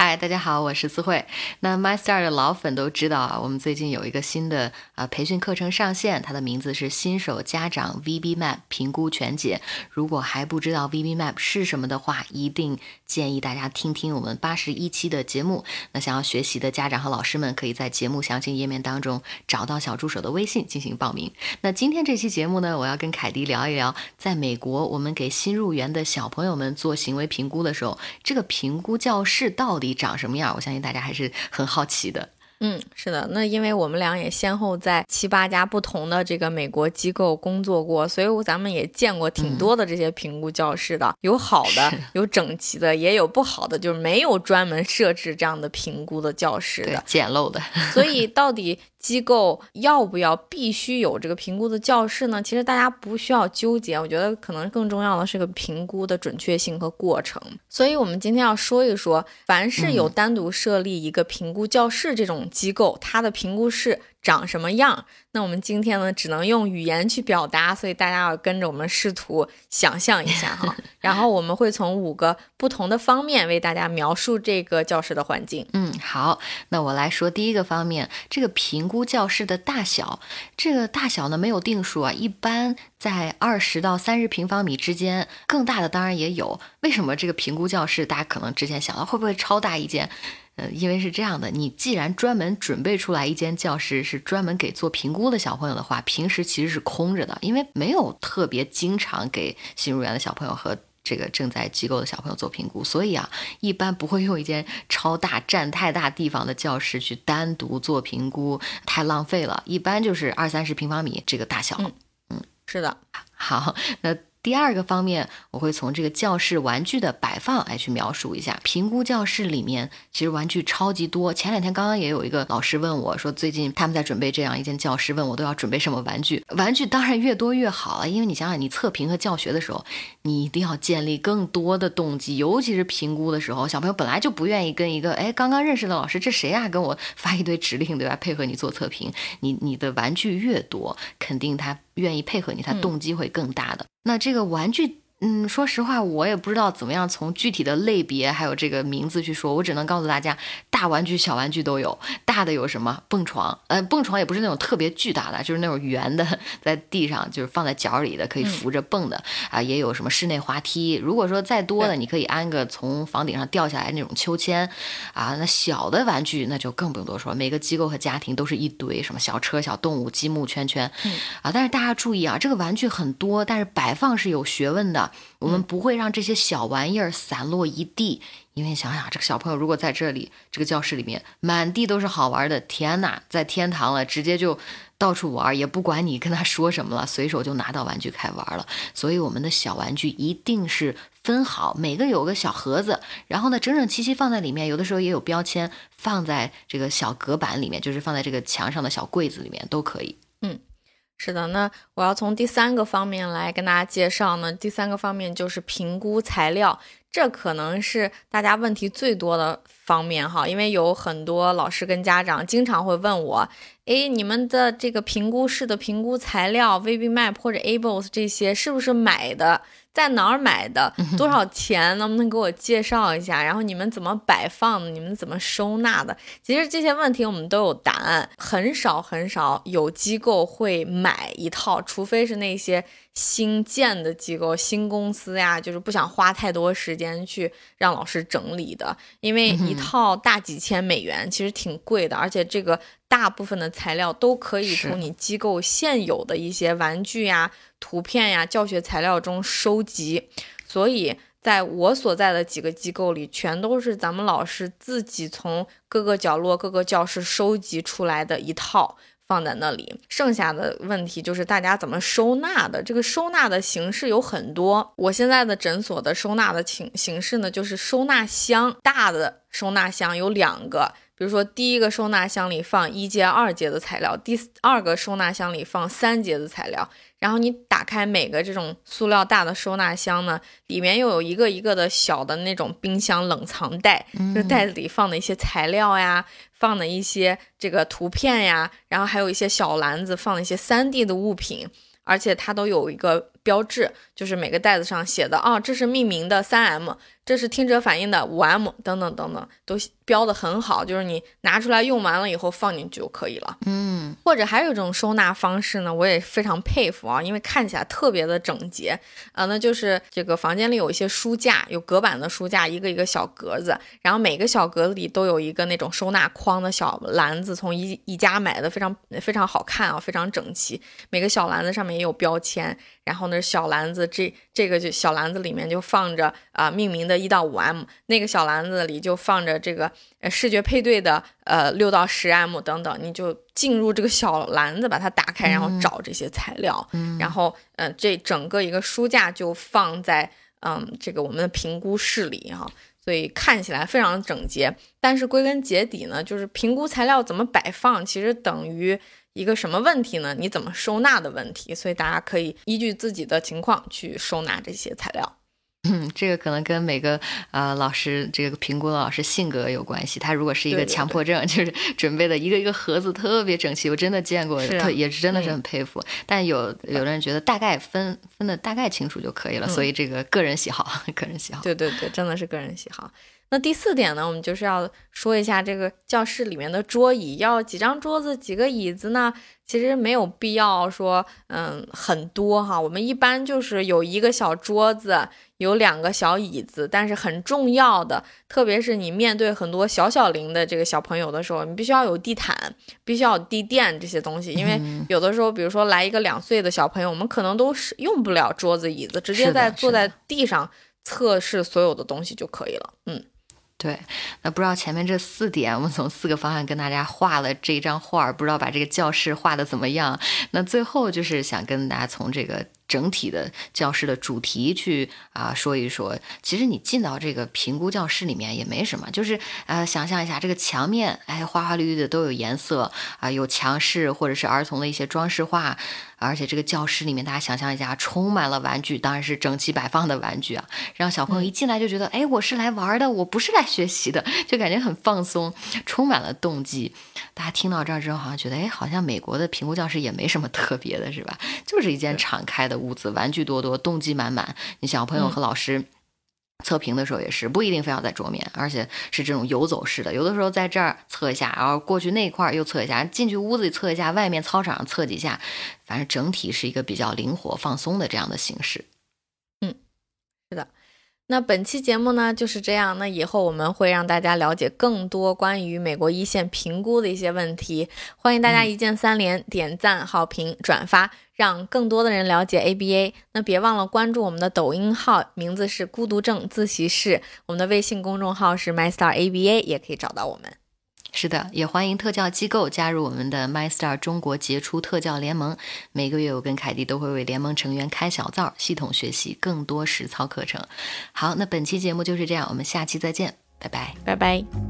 嗨，大家好，我是思慧。那 MyStar 的老粉都知道啊，我们最近有一个新的啊培训课程上线，它的名字是新手家长 VB Map 评估全解。如果还不知道 VB Map 是什么的话，一定建议大家听听我们八十一期的节目。那想要学习的家长和老师们，可以在节目详情页面当中找到小助手的微信进行报名。那今天这期节目呢，我要跟凯迪聊一聊，在美国我们给新入园的小朋友们做行为评估的时候，这个评估教室到底底长什么样？我相信大家还是很好奇的。嗯，是的，那因为我们俩也先后在七八家不同的这个美国机构工作过，所以咱们也见过挺多的这些评估教室的，有好的，有整齐的，也有不好的，就是没有专门设置这样的评估的教室的，简陋的。所以到底。机构要不要必须有这个评估的教室呢？其实大家不需要纠结，我觉得可能更重要的是个评估的准确性和过程。所以，我们今天要说一说，凡是有单独设立一个评估教室这种机构，它的评估室。长什么样？那我们今天呢，只能用语言去表达，所以大家要跟着我们试图想象一下哈。然后我们会从五个不同的方面为大家描述这个教室的环境。嗯，好，那我来说第一个方面，这个评估教室的大小，这个大小呢没有定数啊，一般在二十到三十平方米之间，更大的当然也有。为什么这个评估教室？大家可能之前想到会不会超大一间？呃，因为是这样的，你既然专门准备出来一间教室是专门给做评估的小朋友的话，平时其实是空着的，因为没有特别经常给新入园的小朋友和这个正在机构的小朋友做评估，所以啊，一般不会用一间超大、占太大地方的教室去单独做评估，太浪费了。一般就是二三十平方米这个大小。嗯，是的。好，那。第二个方面，我会从这个教室玩具的摆放来去描述一下。评估教室里面其实玩具超级多。前两天刚刚也有一个老师问我说，最近他们在准备这样一间教室，问我都要准备什么玩具。玩具当然越多越好了，因为你想想，你测评和教学的时候，你一定要建立更多的动机，尤其是评估的时候，小朋友本来就不愿意跟一个哎刚刚认识的老师，这谁啊，跟我发一堆指令对吧？配合你做测评，你你的玩具越多，肯定他。愿意配合你，他动机会更大的。那这个玩具。嗯，说实话，我也不知道怎么样从具体的类别还有这个名字去说，我只能告诉大家，大玩具、小玩具都有。大的有什么？蹦床，呃，蹦床也不是那种特别巨大的，就是那种圆的，在地上就是放在脚里的，可以扶着蹦的啊。也有什么室内滑梯。如果说再多的，你可以安个从房顶上掉下来那种秋千啊。那小的玩具那就更不用多说，每个机构和家庭都是一堆什么小车、小动物、积木、圈圈啊。但是大家注意啊，这个玩具很多，但是摆放是有学问的。我们不会让这些小玩意儿散落一地，因为想想这个小朋友如果在这里这个教室里面满地都是好玩的，天哪，在天堂了，直接就到处玩，也不管你跟他说什么了，随手就拿到玩具开玩了。所以我们的小玩具一定是分好，每个有个小盒子，然后呢整整齐齐放在里面，有的时候也有标签放在这个小隔板里面，就是放在这个墙上的小柜子里面都可以。是的，那我要从第三个方面来跟大家介绍呢。第三个方面就是评估材料，这可能是大家问题最多的方面哈，因为有很多老师跟家长经常会问我，哎，你们的这个评估室的评估材料，VB Map 或者 A B O S 这些是不是买的？在哪儿买的？多少钱？能不能给我介绍一下？然后你们怎么摆放的？你们怎么收纳的？其实这些问题我们都有答案。很少很少有机构会买一套，除非是那些新建的机构、新公司呀，就是不想花太多时间去让老师整理的。因为一套大几千美元，其实挺贵的，而且这个大部分的材料都可以从你机构现有的一些玩具呀。图片呀，教学材料中收集，所以在我所在的几个机构里，全都是咱们老师自己从各个角落、各个教室收集出来的一套放在那里。剩下的问题就是大家怎么收纳的。这个收纳的形式有很多。我现在的诊所的收纳的形形式呢，就是收纳箱，大的收纳箱有两个。比如说第一个收纳箱里放一阶、二阶的材料，第二个收纳箱里放三阶的材料。然后你打开每个这种塑料大的收纳箱呢，里面又有一个一个的小的那种冰箱冷藏袋，就袋子里放的一些材料呀，放的一些这个图片呀，然后还有一些小篮子放的一些三 D 的物品，而且它都有一个标志，就是每个袋子上写的啊，这是命名的三 M。这是听者反应的五 M 等等等等都标的很好，就是你拿出来用完了以后放进去就可以了。嗯，或者还有一种收纳方式呢，我也非常佩服啊，因为看起来特别的整洁啊，那就是这个房间里有一些书架，有隔板的书架，一个一个小格子，然后每个小格子里都有一个那种收纳筐的小篮子，从一一家买的，非常非常好看啊，非常整齐。每个小篮子上面也有标签，然后呢，小篮子这这个就小篮子里面就放着啊命名的。一到五 M，那个小篮子里就放着这个呃视觉配对的呃六到十 M 等等，你就进入这个小篮子，把它打开，然后找这些材料，然后呃这整个一个书架就放在嗯这个我们的评估室里哈，所以看起来非常整洁。但是归根结底呢，就是评估材料怎么摆放，其实等于一个什么问题呢？你怎么收纳的问题。所以大家可以依据自己的情况去收纳这些材料。嗯，这个可能跟每个呃老师这个评估的老师性格有关系。他如果是一个强迫症，就是准备的一个一个盒子特别整齐，我真的见过，特也是真的是很佩服。但有有的人觉得大概分分的大概清楚就可以了，所以这个个人喜好，个人喜好。对对对，真的是个人喜好。那第四点呢，我们就是要说一下这个教室里面的桌椅要几张桌子几个椅子呢？其实没有必要说，嗯，很多哈。我们一般就是有一个小桌子，有两个小椅子。但是很重要的，特别是你面对很多小小龄的这个小朋友的时候，你必须要有地毯，必须要有地垫这些东西。因为有的时候，比如说来一个两岁的小朋友，我们可能都是用不了桌子椅子，直接在坐在地上测试所有的东西就可以了。嗯。对，那不知道前面这四点，我们从四个方向跟大家画了这张画，不知道把这个教室画的怎么样？那最后就是想跟大家从这个。整体的教室的主题去啊说一说，其实你进到这个评估教室里面也没什么，就是呃想象一下这个墙面，哎花花绿绿的都有颜色啊，有墙饰或者是儿童的一些装饰画，而且这个教室里面大家想象一下，充满了玩具，当然是整齐摆放的玩具啊，让小朋友一进来就觉得，哎我是来玩的，我不是来学习的，就感觉很放松，充满了动机。大家听到这儿之后，好像觉得，哎好像美国的评估教室也没什么特别的，是吧？就是一间敞开的。屋子玩具多多，动机满满。你小朋友和老师测评的时候也是不一定非要在桌面，而且是这种游走式的。有的时候在这儿测一下，然后过去那块儿又测一下，进去屋子里测一下，外面操场上测几下。反正整体是一个比较灵活放松的这样的形式。嗯，是的。那本期节目呢就是这样。那以后我们会让大家了解更多关于美国一线评估的一些问题。欢迎大家一键三连、点赞、好评、转发，让更多的人了解 ABA。那别忘了关注我们的抖音号，名字是孤独症自习室。我们的微信公众号是 MyStarABA，也可以找到我们。是的，也欢迎特教机构加入我们的 MyStar 中国杰出特教联盟。每个月我跟凯蒂都会为联盟成员开小灶，系统学习更多实操课程。好，那本期节目就是这样，我们下期再见，拜拜，拜拜。